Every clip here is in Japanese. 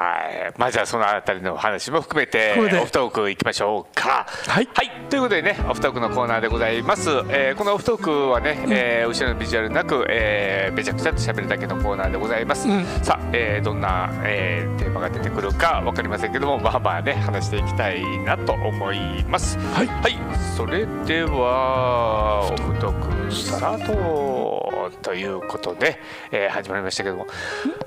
はい、まあじゃあそのあたりの話も含めてオフトークいきましょうか。はい。ということでねオフトークのコーナーでございます。えーこのオフトークはね、えー後ろのビジュアルなく、えーめちゃくちゃと喋るだけのコーナーでございます。うん。さあ、えーどんな、えーテーマが出てくるかわかりませんけどもまあまあね話していきたいなと思います。はい。はい、それではオフトークスタートということで、えー始まりましたけども。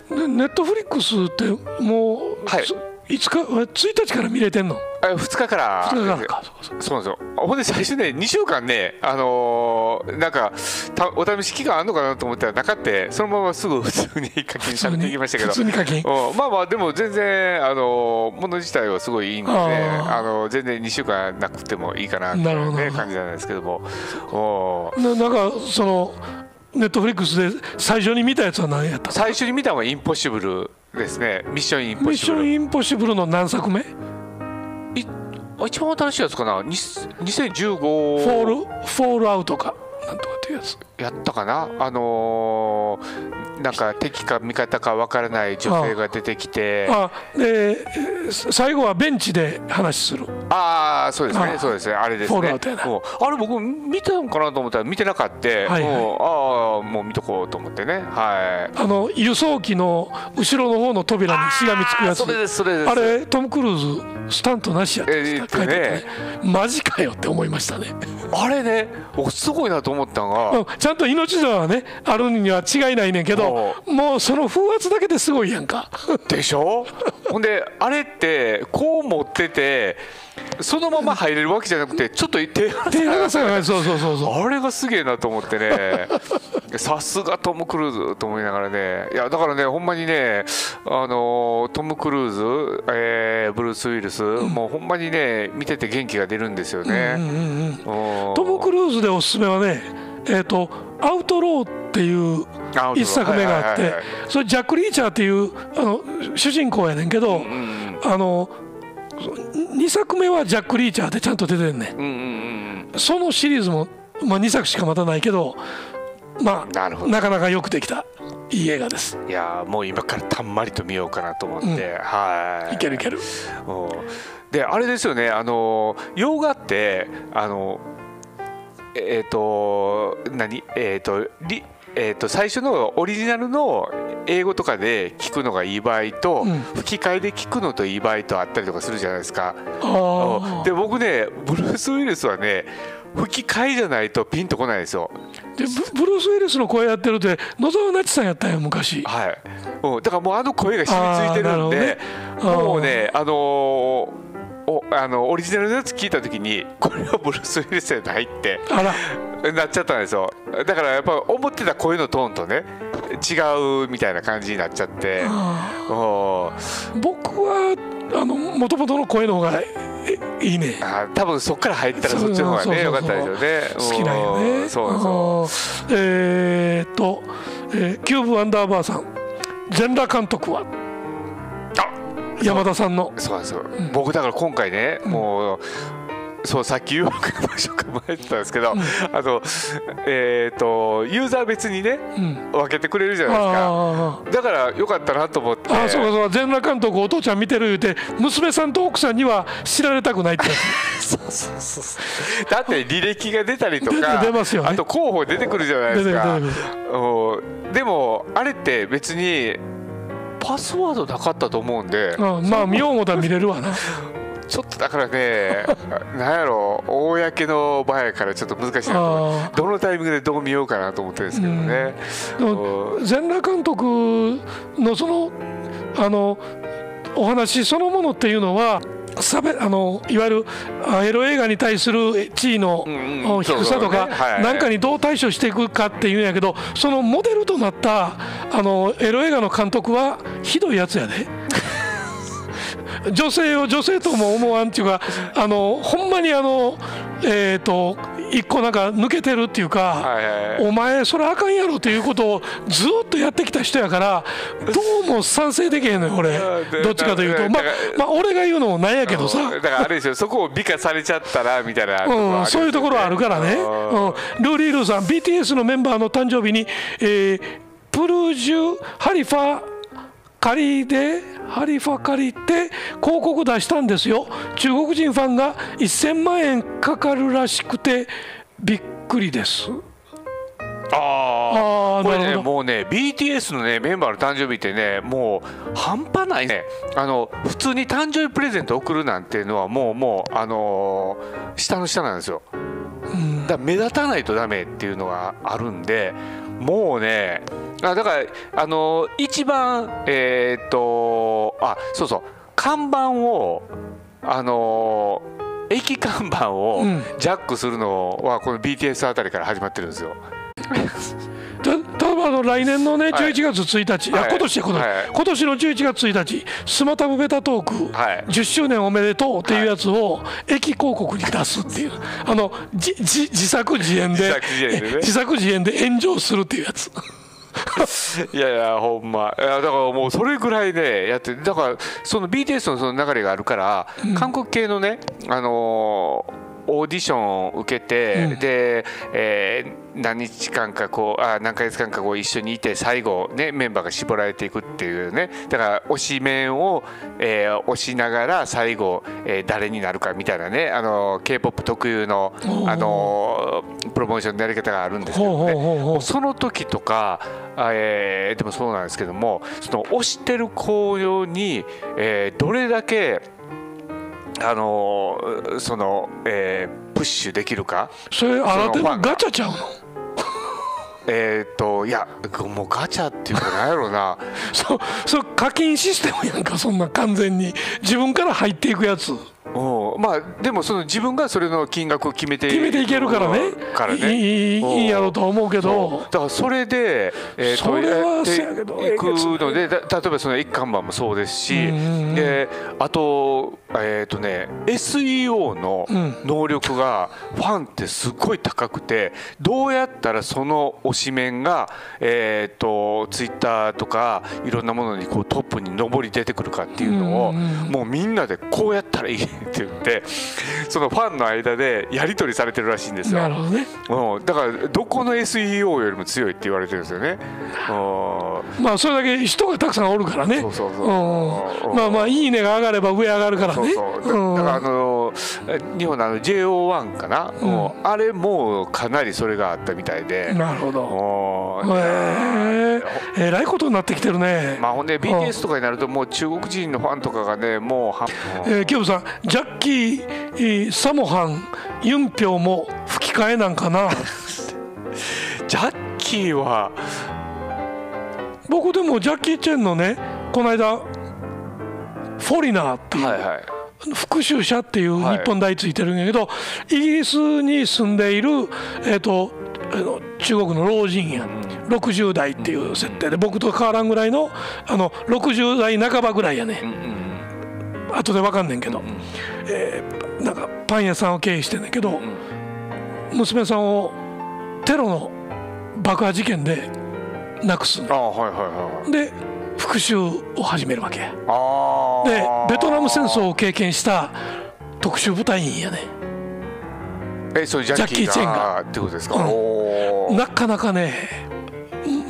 でネットフリックスってもう、はい。ついつか1日から見れてんの？あ2日から。2日か。らかそうなんですよ。ほんで最初ね2週間ねあのーなんかたお試し期間あんのかなと思ったらなかってそのまますぐ普通に課金されていきましたけど。まあまあでも全然あのーもの自体はすごいいいのであー。あの全然2週間なくてもいいかなっていう、ね、感じなんですけども。おーななんかそのネットフリックスで最初に見たやつは何やった？の最初に見たのはインポッシブルですね。ミッションインポミッションッシブルインポッシブルの何作目？フいあ一番新しいやつかな？に2015ォールフォールアウトかなんとかってやつ。やったかな？あのーなんか敵か味方かわからない女性が出てきて。あでえー最後はベンチで話する。ああそうですね。あそうですね。あれですね。あれ僕見たんかなと思ったら見てなかった、はい。はいもうああもう見とこうと思ってね。はい。あの輸送機の後ろの方の扉にしがみつくやつ。それですそれです。あれトム・クルーズスタントなしやってえー書いてあ言ってった。ねマジかよって思いましたねあれねおすごいなと思ったのが、うんちゃんと命綱はねあるには違いないねんけどもうその風圧だけですごいやんか。でしょ？ほんであれってこう持っててそのまま入れるわけじゃなくてちょっと手離さないそうそうそうそう。あれがすげえなと思ってね。さすがトム・クルーズと思いながらね。いやだからねほんまにねあのトム・クルーズ、えーブルース・ウィルス、もうほんまにね見てて元気が出るんですよね。うんトム・クルーズでおすすめはねえっ、とアウトローっていう一作目があってそれジャック・リーチャーっていうあの主人公やねんけど、うんあの2作目はジャック・リーチャーでちゃんと出てんねん。うんうんうんそのシリーズも、まあ、2作しかまたないけどまあなかなかよくできた。いい映画です。いやーもう今からたんまりと見ようかなと思って、はい。いけるいける。う。んであれですよね。あの洋画ってあのえっ、と何？えっ、とリえー、と最初のオリジナルの英語とかで聞くのがいい場合と、うん。吹き替えで聞くのといい場合とあったりとかするじゃないですか。あで僕ねブルース・ウィルスはね吹き替えじゃないとピンとこないですよ。ーでブブルース・ウィルスの声やってるって野沢那智さんやったんよ昔。はい、うん、だからもうあの声が染みついてるんで、ね。もうねあのーおあのオリジナルのやつ聞いた時にこれはブルース・ウィルスじゃないってあら。なっちゃったんですよ。だからやっぱ思ってた声のトーンとね違うみたいな感じになっちゃって。おー。僕はあの元々の声の方がえいいね。あ多分そっから入ったらそっちの方がそうそうそう。ねよかったですよね。好きなんよね。うんそうなんですよ。あー。えーっと、えーキューブアンダーバーさん全裸監督は山田さんの。そうなんですよ、僕だから今回ね、もうそうさっき言おうかどうしようか迷ってたんですけど、あのえっ、とユーザー別にねうん。分けてくれるじゃないですか。だからよかったなと思って。あーそうかそうか。全裸監督お父ちゃん見てる言うて娘さんと奥さんには知られたくないって そうそうそうだって履歴が出たりとか出ますよね。あと候補出てくるじゃないですか。でもあれって別にパスワードなかったと思うんでうんまあ見よう思ったら見れるわな。ちょっとだからね なんやろ公の場やからちょっと難しいなどのタイミングでどう見ようかなと思ってるんですけどね、でも全裸監督のそのあのお話そのものっていうのは差別あのいわゆるあエロ映画に対する地位の低さとか何かにどう対処していくかっていうんやけどそのモデルとなったあのエロ映画の監督はひどいやつやで。女性を女性とも思わんっていうかあのほんまにあのえっ、と一個なんか抜けてるっていうか、はいはいはい。お前それあかんやろということをずっとやってきた人やからどうも賛成できへんのよ俺。うんどっちかというと。まあまあ俺が言うのもなんやけどさ。だからあれですよそこを美化されちゃったらみたいなところありうん、そういうところはあるからね、うん。うん、ルーリー・ルーさん BTS のメンバーの誕生日に、えープルージュ・ハリファ借りでハリファ借りて広告出したんですよ。中国人ファンが1000万円かかるらしくてびっくりです。ああこれねもうね BTS のねメンバーの誕生日ってねもう半端ないね。あの普通に誕生日プレゼント送るなんていうのはもうもうあのー下の下なんですよ。うん。だ目立たないとダメっていうのがあるんでもうねあだからあの一番えーっとあそうそう看板をあの駅看板をうんジャックするのはこの BTS あたりから始まってるんですよ。あの来年のねはい。11月1日、い、やはい。今年や今年、はい。今年の11月1日。スマタブベタトーク、はい。10周年おめでとうっていうやつを駅広告に出すっていう。あの自作自演で。自作自演でね。自作自演で炎上するっていうやつ。いやいやほんま。いやだからもうそれぐらいねやってだからその BTS のその流れがあるから、韓国系のねあのーオーディションを受けて、うん。で、えー何日間かこうあ何ヶ月間かこう一緒にいて最後ねメンバーが絞られていくっていうね。だから推しメンを、えー推しながら最後、えー誰になるかみたいなねあの k p o p 特有のあのープロモーションのやり方があるんですけどね。その時とか、あえーでもそうなんですけどもその推してる子用に、えーどれだけあのーその、えープッシュできるか？それ新手の？ガチャちゃうの？えっ、といやもうガチャっていうかなんやろうな。そうそう課金システムやんかそんな完全に。自分から入っていくやつうん。まあでもその自分がそれの金額を決めて決めていけるからね。からね。いいいいやろうとは思うけど。だからそれで、えーそれはやってそうやけどいくのでだ例えばその一看板もそうですし、であとえっ、とね SEO のうん。能力がファンってすごい高くてどうやったらその推しメンがえっ、とツイッターとかいろんなものにこうトップに上り出てくるかっていうのを、もうみんなでこうやったらいいって言ってそのファンの間でやり取りされてるらしいんですよ。なるほどね。うん、だからどこの SEO よりも強いって言われてるんですよね。うん。まあそれだけ人がたくさんおるからね。そうそうそうう。ん。まあまあいいねが上がれば上上がるからね。そうそう。うん。だだからあのえ日本のあの JO1 かな、うん。もうあれもかなりそれがあったみたいで。なるほど。おへええらいことになってきてるね。まあほんで BTS とかになるともう中国人のファンとかがねもうはえー、キョブさんジャッキー、えーサモハンユンピョウも吹き替えなんかな。ジャッキーは僕でもジャッキー・チェンのねこの間フォリナーっていう、はいはい。復讐者っていうはい。日本大ついてるんやけど、イギリスに住んでいる、えー、と中国の老人や、60代っていう設定で僕と変わらんぐらいのあの60代半ばぐらいやね。うんうん後で分かんねんけど、うんえーなんかパン屋さんを経営してんねんけど、うん娘さんをテロの爆破事件で亡くすんあはいはいはいで復讐を始めるわけでー。ベトナム戦争を経験した特殊部隊員やね。えそれジャッキージャッキーチェンが。がってことですか、うん。なかなかね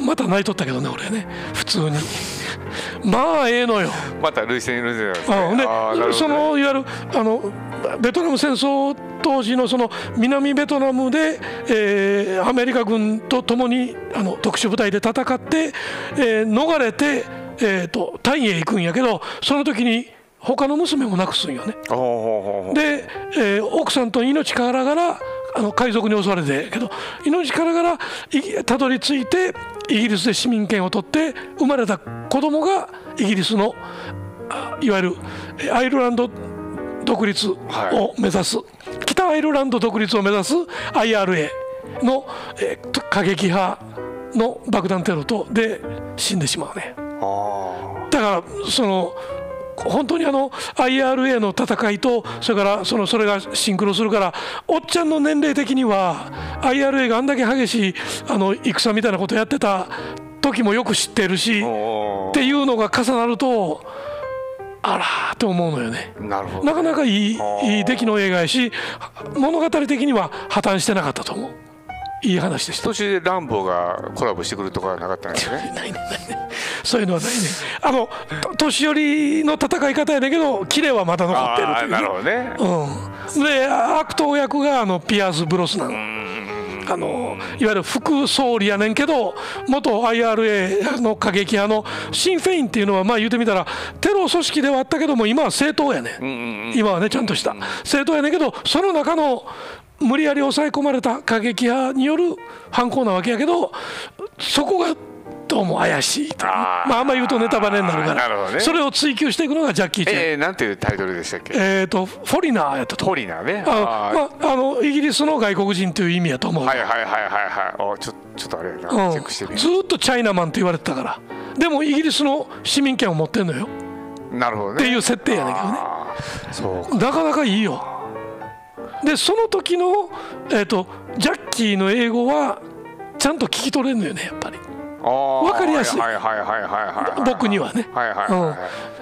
また泣いとったけどね俺ね。普通にまあええのよ。また涙腺涙腺なんですね。あほんでね。そのいわゆるあのベトナム戦争当時のその南ベトナムで、えーアメリカ軍と共にあの特殊部隊で戦って、えー逃れて、えー、とタイへ行くんやけどその時に他の娘も亡くすんよね。で、えー奥さんと命からがらあの海賊に襲われてけど命からがらいたどり着いてイギリスで市民権を取って生まれた子供がイギリスのあいわゆるえーアイルランド独立を目指す、北アイルランド独立を目指す IRA の、えーと過激派の爆弾テロとで死んでしまうね。あだからその本当にあの IRA の戦いとそれからそのそれがシンクロするからおっちゃんの年齢的には IRA があんだけ激しいあの戦みたいなことやってた時もよく知ってるしー。っおていうのが重なるとあらーって思うのよね。ーなかなかいいいい出来の映画やし物語的には破綻してなかったと思ういい話でした。途中でランボーがコラボしてくるとかはなかったんですね。ないねない。ねそういうのはないね。あのと年寄りの戦い方やねんけどキレはまだ残ってるという。なるほどね。うん、で悪党役があのピアーズ・ブロスナンあのいわゆる副総理やねんけど元 IRA の過激派のシン・フェインっていうのはまあ言うてみたらテロ組織ではあったけども今は政党やね。ん今はねちゃんとした。政党やねんけどその中の無理やり抑え込まれた過激派による犯行なわけやけどそこがどうも怪しいあー。まああんま言うとネタバレになるから。ね。それを追求していくのがジャッキー・チェン。えー、なんていうタイトルでしたっけ？えー、とフォリナーやったとトリナーね。あまあ、あのイギリスの外国人という意味やと思う、はいはいはいはいはいおちょちょっとあれやな、うん。チェックしてみずーっとチャイナマンって言われてたから。でもイギリスの市民権を持ってんのよ。るなるほどね。っていう設定やねんけどね。なかなかいいよでその時の、えー、とジャッキーの英語はちゃんと聞き取れんのよねやっぱり。わわかりやすい。はいはいはいはいはいはい僕にはね、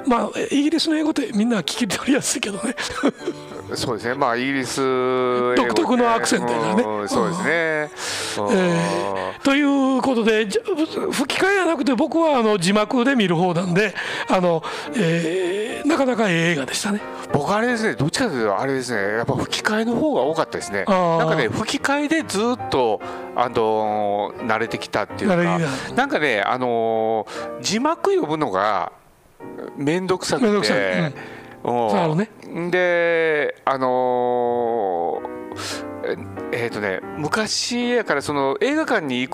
まあイギリスの英語ってみんな聞き取りやすいけどねそうですね。まあイギリス英語独特のアクセントね。うんそうですね、うん。えーということでじゃ吹き替えじゃなくて僕はあの字幕で見る方なんであの、えーなかなかええ映画でしたね。僕あれですねどっちかというとあれですねやっぱ吹き替えの方が多かったですね。なんかね吹き替えでずっとあの慣れてきたっていうかなんかねあのー字幕読むのが面倒くさくてなのね。であのーええーとね昔やからその映画館に行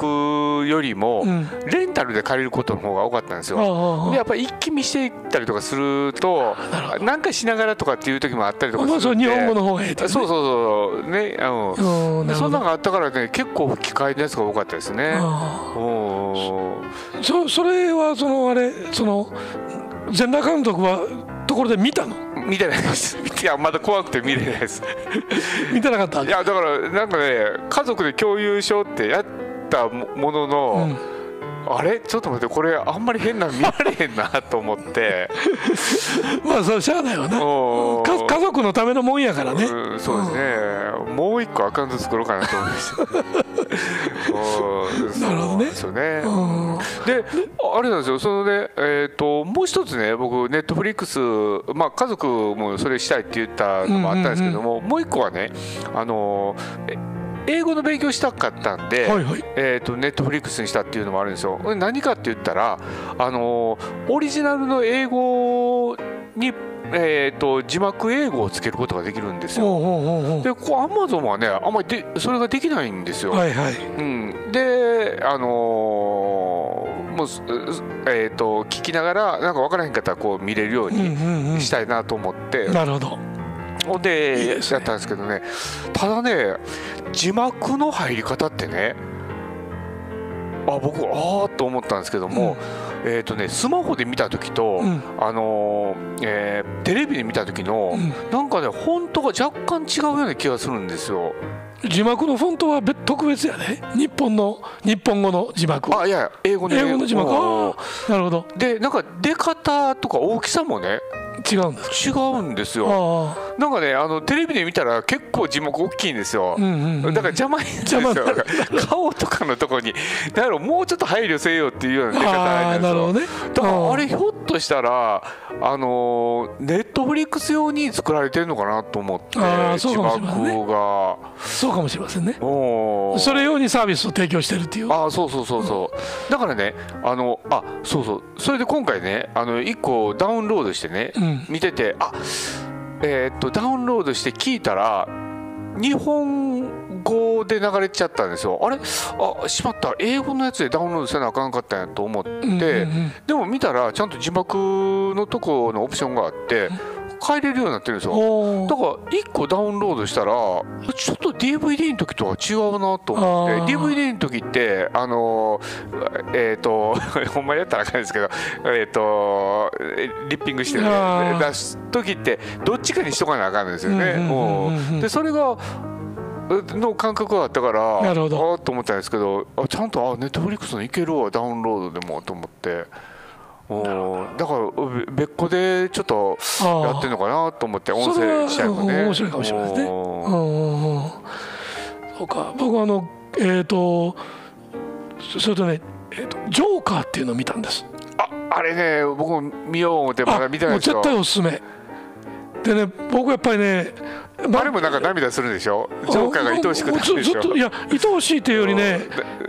くよりも、うん。レンタルで借りることの方が多かったんですよ。ああでやっぱり一気見していったりとかするとなるほど。なんかしながらとかっていう時もあったりとかすまあるんで。そう日本語の方がええっていうね。そうそうそう。ねうん。うん。なるほど。でそんなのがあったからね結構吹き替えのやつが多かったですね。そそれはそのあれその全裸監督はところで見たの？見てないです。いやまだ怖くて見れないです。見てなかった？いやだからなんかね家族で共有しようってやったもものの、あれ？ちょっと待ってこれあんまり変なの見られへんなと思って。まあそうしゃあないわな。家族のためのもんやからね。うん、そうですね、もう一個アカウント作ろうかなと思いました。うんなるほどね。ですよね。うん。であれなんですよ。そのねえっ、ともう一つね僕ネットフリックスまあ家族もそれしたいって言ったのもあったんですけども、もう一個はねあのえ英語の勉強したかったんで、はいはい。えー、とネットフリックスにしたっていうのもあるんですよ。何かって言ったら、あのーオリジナルの英語に、えー、と字幕英語をつけることができるんですよ。でここアマゾンはねあんまりでそれができないんですよ。はいはい。うん、であのーもうすえー、と聞きながらなんか分からへんかったらこう見れるよううんうんうんにしたいなと思って、なるほど。ほんでいいですね。やったんですけどね。ただね字幕の入り方ってねあ僕ああと思ったんですけども、えっ、とねスマホで見た時と、うん。あのーえーテレビで見た時の、うん。なんかねフォントが若干違うような気がするんですよ。字幕のフォントは別特別やね日本の日本語の字幕。あいやいや英語の英語。の字幕。なるほど。でなんか出方とか大きさもね違うんです違うんですよ。あなんかねあのテレビで見たら結構字幕大きいんですよ。あうんうんうん。だから邪魔になるんですよ。顔とかのとこに。だからもうちょっと配慮せよっていうような出方なんですよなるほどね。だからあれうんひょっとしたらあのネットフリックス用に作られてるのかなと思って字かもしれないね。幕が。そうかもしれませんね。それ用にサービスを提供してるっていう。あーそうそうそうそう。だからねあのあそうそう。それで今回ねあの1個ダウンロードしてね、うん。見ててあえーっとダウンロードして聞いたら日本語で流れちゃったんですよ。あれ？あしまった。英語のやつでダウンロードせなあかんかったんやと思って、うんうんうん。でも見たらちゃんと字幕のとこのオプションがあって変えれるようになってるんですよ。だから1個ダウンロードしたらちょっと DVD の時とは違うなと思って。DVD の時ってあのえっ、と ほんまやったらあかんですけどえっ、とリッピングして、ね出す時ってどっちかにしとかなあかんですよね。でそれがの感覚があったからなるほど。あーと思ったんですけどあちゃんとあネットフリックスのいけるわダウンロードでもと思って。おーだからべ別個でちょっとやってるのかなと思って音声自体もね。うん面白いかもしれないですね。そうか。僕はあのえっ、とそそれとね、えーと「ジョーカー」っていうのを見たんです。あれね僕も見よう思ってまだ見てないもうですよ。絶対おすすめ。でね僕やっぱりね あれもなんか涙するんでしょ？ジョーカーが愛おしくなるでしょ？いや愛おしいというよりね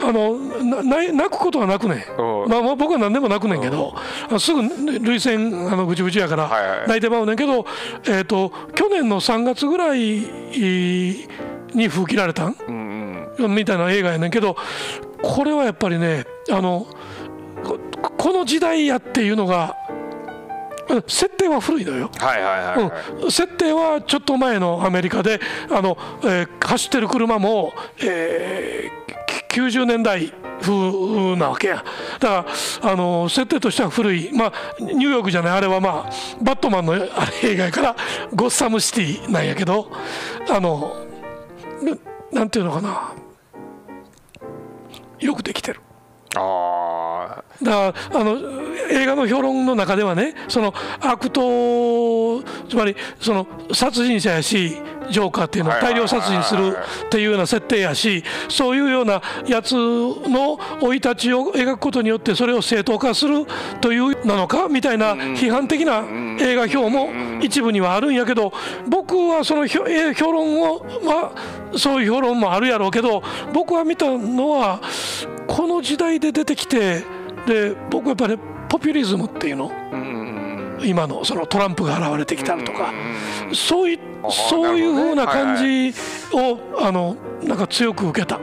あのなない泣くことはなくねうん。まあ、まあ僕は何でも泣くねんけどあすぐ涙腺あのぐちぐちやから泣いてまうねんけど、えー、と去年の3月ぐらいに封切られたん？うんうん。みたいな映画やねんけどこれはやっぱりねあのここの時代やっていうのがうん設定は古いのよ。はいはいはいはい。うん、設定はちょっと前のアメリカであの、えー走ってる車も、えーき90年代風なわけや。だからあの設定としては古い、まあ、ニューヨークじゃない。あれは、まあ、バットマンのあれ映画やからゴッサムシティなんやけどあのななんていうのかな。よくできてる。あだからあの映画の評論の中ではねその悪党つまりその殺人者やしジョーカーっていうのは大量殺人するっていうような設定やしそういうようなやつの生い立ちを描くことによってそれを正当化するというなのかみたいな批判的な映画評も一部にはあるんやけど僕はその評論をまあそういう評論もあるやろうけど僕は見たのはこの時代で出てきてで僕やっぱりポピュリズムっていうの？今のそのトランプが現れてきたりとか。うんそういそういうふうな感ね。じをあのなんか強く受けた。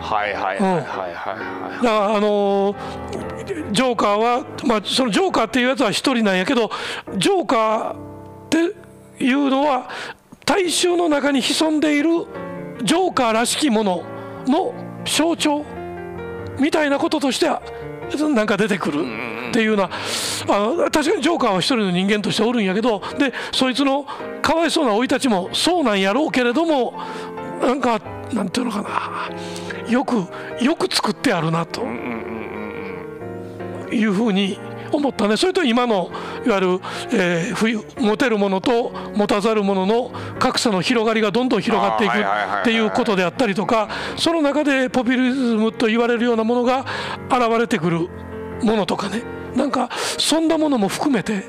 はいはいはいはいはいはいだからあのージョーカーは、まあ、そのジョーカーっていうやつは一人なんやけどジョーカーっていうのは大衆の中に潜んでいるジョーカーらしきものの象徴みたいなこととしてはなんか出てくるっていうようなあの確かにジョーカーは一人の人間としておるんやけどでそいつのかわいそうな生い立ちもそうなんやろうけれどもなんかなんていうのかな。よくよく作ってあるなというふうに思ったね。それと今のいわゆる、えー冬持てるものと持たざるものの格差の広がりがどんどん広がっていくっていうことであったりとかその中でポピュリズムと言われるようなものが現れてくるものとかね。なんかそんなものも含めて。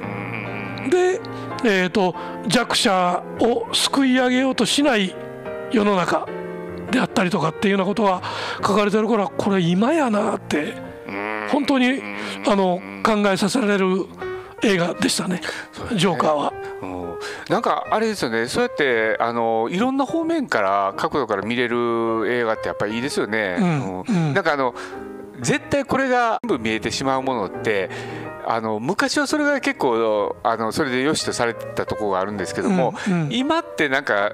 で、えー、と弱者を救い上げようとしない世の中であったりとかっていうようなことが書かれてるからこれ今やなって本当にあの考えさせられる映画でしたね。ジョーカーは。うん。なんかあれですよね。そうやってあのいろんな方面から角度から見れる映画ってやっぱりいいですよね。うん。うん。なんかあの絶対これが全部見えてしまうものってあの昔はそれが結構あのそれで良しとされてたところがあるんですけども、うん。うん。今ってなんか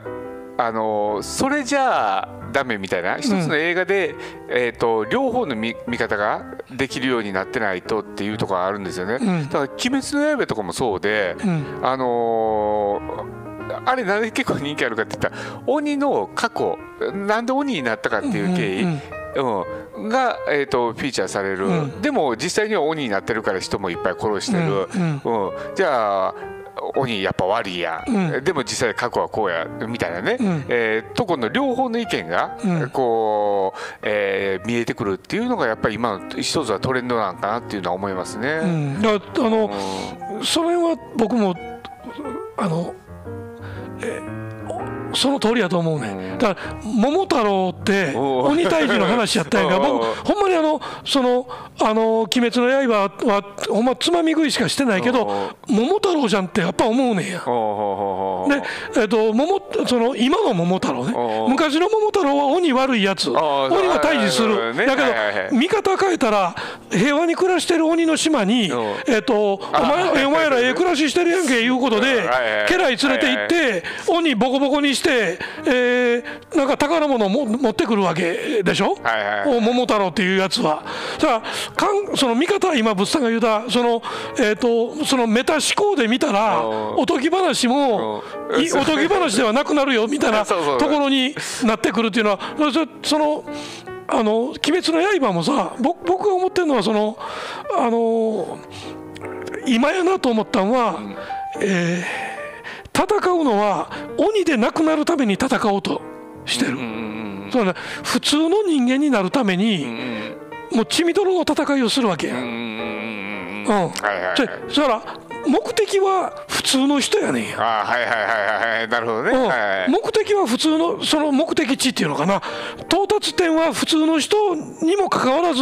あのそれじゃあダメみたいな一つの映画で、えー、と両方の見見方ができるようになってないとっていうところがあるんですよね。うん。だから「鬼滅の刃」とかもそうで、うん。あのーあれなんで結構人気あるかって言ったら鬼の過去なんで鬼になったかっていう経緯、うんうんが、えー、とフィーチャーされる、うん。でも実際には鬼になってるから人もいっぱい殺してる、うん。うん。じゃあ鬼やっぱ悪いや。ん、うん。でも実際過去はこうやみたいなね、うん。えーとこの両方の意見が、うん。こう、えー見えてくるっていうのがやっぱり今の一つはトレンドなんかなっていうのは思いますね。うん。だあのそれは僕もあの、えおその通りやと思うね、うん。だから桃太郎って鬼退治の話やったんやか ら僕ほんまにあのその「あの鬼滅の刃は」ほんまつまみ食いしかしてないけど桃太郎じゃんってやっぱ思うねんや。で、えっと桃その今の桃太郎ね。昔の桃太郎は鬼悪いやつ。鬼あは退治する。だけど見方変えたら平和に暮らしてる鬼の島にえっとお前お前らええ暮らししてるやんけいうことで家来連れて行って鬼ボコボコにしてえーなんか宝物をも持ってくるわけでしょ？はいはいお桃太郎っていうやつは。さあかんその見方は今物産が言うたそのえっとそのメタ思考で見たらおとぎ話もうん。いおとぎ話ではなくなるよみたいな ところになってくるっていうのはそそのあの「鬼滅の刃」もさ僕僕が思ってるのはそのあの今やなと思ったのは、えー戦うのは鬼でなくなるために戦おうとしてる。そうね、普通の人間になるために、もう血みどろの戦いをするわけや、うん。そしたら目的は普通の人やねんや、あはいはいはいはいなるほどね、うん。はいはい。目的は普通のその目的地っていうのかな。到達点は普通の人にもかかわらず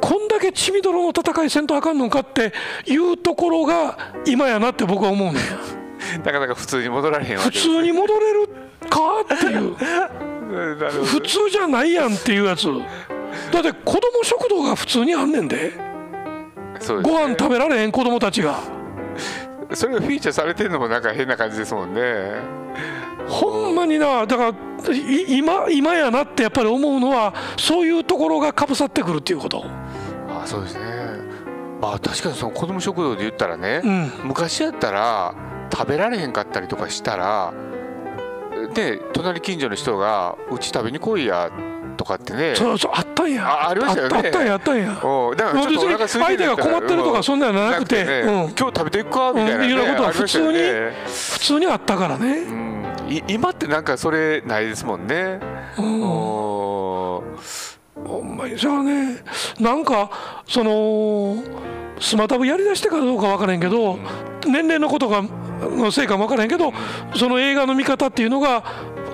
こんだけ血みどろの戦いせんとあかんのかっていうところが今やなって僕は思うねんやなかなか普通に戻られへんわ普け通に戻れるかっていう。普通じゃないやんっていうやつ。だって子供食堂が普通にあんねんで。そうですご飯食べられへん子供たちが。それがフィーチャーされてるのもなんか変な感じですもんね。ほんまになだからい今今やなってやっぱり思うのはそういうところがかぶさってくるっていうこと。あそうですね。まあ確かにその子供食堂で言ったらね、うん。昔やったら食べられへんかったりとかしたらで隣近所の人が「うち食べに来いや」とかってねそうそうあったんや。あありましたよね。あったあったんやあったんや。おうだからちょっと相手が困ってるとかそんなんじゃなくてね。うん今日食べていくか？みたいな、ねうん。いうようなことはありましたよね。普通にあったからね。うん。い今ってなんかそれないですもんね、うん。おほんまに。じゃあねなんかそのスマタブやりだしてからどうか分からへんけど、年齢のことがのせいかも分からへんけどその映画の見方っていうのが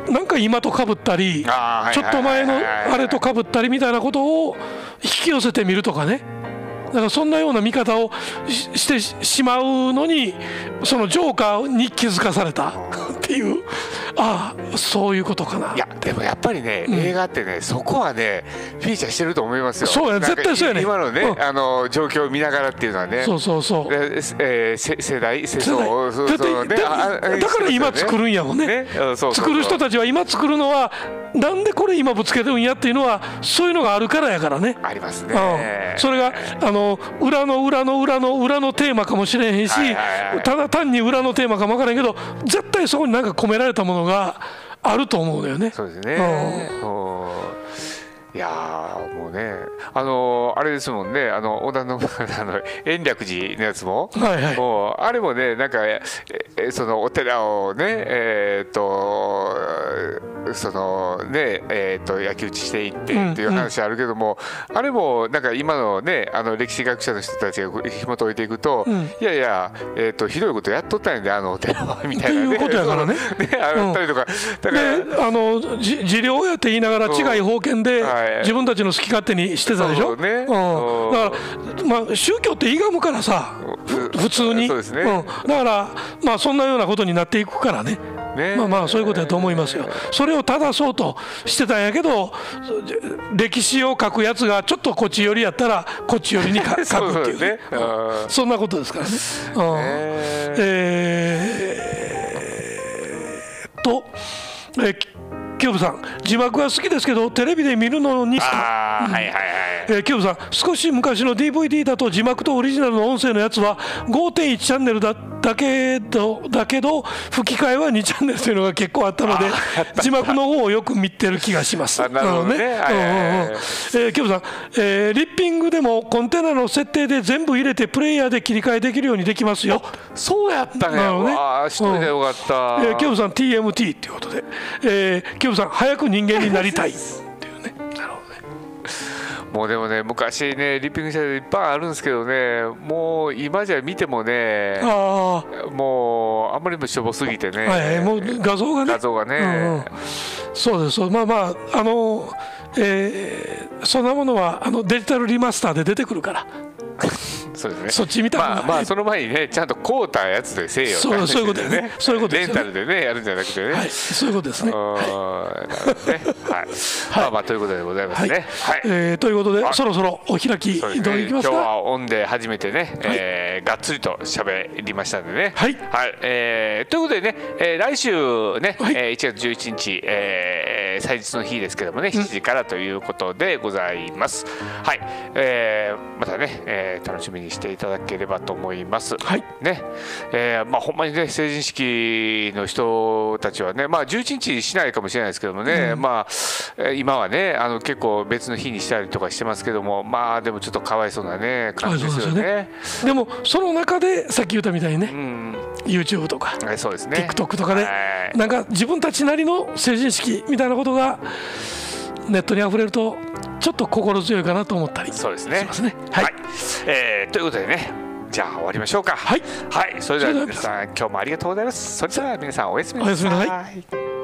なんか今とかぶったりちょっと前のあれとかぶったりみたいなことを引き寄せてみるとかね。だからそんなような見方をししてしまうのにそのジョーカーに気づかされたっていう。ああそういうことかな。いやでもやっぱりね、映画ってねそこはねフィーチャーしてると思いますよ。そうや絶対そうやね今のね、うん。あの状況を見ながらっていうのはね。そうそうそう。でえーせ世代世世代。相そうね。だから今作るんやもんね。ね。作る人たちは今作るのはなんでこれ今ぶつけてるんやっていうのはそういうのがあるからやからね。ありますね、うん、それがあの裏の裏の裏の裏のテーマかもしれへんし、はいはいはいただ単に裏のテーマかも分からへんけど絶対そこに何か込められたものがあると思うのよね。そうですね。うんいやーもうねあのーあれですもんねあの織田信長の延暦寺のやつも、はいはいもうあれもねなんかええそのお寺をねえーっとそのねえーっと焼き討ちしていってっていう話あるけども、あれもなんか今のねあの歴史学者の人たちが紐解いていくと、うん。いやいやえーっとひどいことやっとったんやであのお寺はみたいなね。っていうことやからね。ねあったりとか、だからであのじ治療やって言いながらう。ん違い封建ではい。自分たちの好き勝手にしてたでしょ、そうね。うん、だから、まあ、宗教っていがむからさふ普通に。そうですね。ん、だから、まあ、そんなようなことになっていくからね。ね。まあまあそういうことだと思いますよ。それを正そうとしてたんやけど歴史を書くやつがちょっとこっち寄りやったらこっち寄りに書 書くっていう。ねそんなことですからね。うん。ねえ。ーっと、えー、キューブさん字幕は好きですけどテレビで見るのにああ、はいはいはいえー、キューブさん少し昔の DVD だと字幕とオリジナルの音声のやつは5.1チャンネルだだけどだけど吹き替えは2チャンネルというのが結構あったので字幕の方をよく見てる気がします。あなるほどね。キューブさん、えーリッピングでもコンテナの設定で全部入れてプレイヤーで切り替えできるようにできますよ。そうやったね。なるほどね。わあ知っといてよかった、えー、キョブさん TMT っていうことで、えー、キョブさん早く人間になりたい もうでもね昔ねリッピングしたいっぱいあるんですけどねもう今じゃ見てもねあもうあんまりにもしょぼすぎてね、はいもう画像がね。画像がね、うんうん。そうですそうまあまああのえーそんなものはあのデジタルリマスターで出てくるからそうですね。そっち見た方がまあまあその前にねちゃんと買うたやつでせえよそうそういうことね。そういうことですよね。レンタルでねやるんじゃなくてね、はいそういうことですね。はい、まあまあということでございますはい、ねはい、えーということではい。そろそろお開きどういきますか？今日はオンで初めてね、えーがっつりと喋りましたんでね。はい。えーということでね、えー来週ね、はい。えー1月11日、えー祭日の日ですけどもね、7時からということでございます。はい、えーまたね、えー楽しみにしていただければと思います。はいね、えーまあほんまにね成人式の人たちはね、まあ11日しないかもしれないですけどもね、まあえー今はねあの結構別の日にしたりとかしてますけども、まあでもちょっとかわいそうなね感じですよね。でもその中でさっき言ったみたいにねうん、YouTube とかはいそうですね。TikTok とかではいなんか自分たちなりの成人式みたいなことがネットにあふれるとちょっと心強いかなと思ったりしそうですね。ますね。はい、えーということでね、じゃあ終わりましょうか。はい。はい。それでは皆さん今日もありがとうございます。それでは皆さんおやすみなさおやすみなさい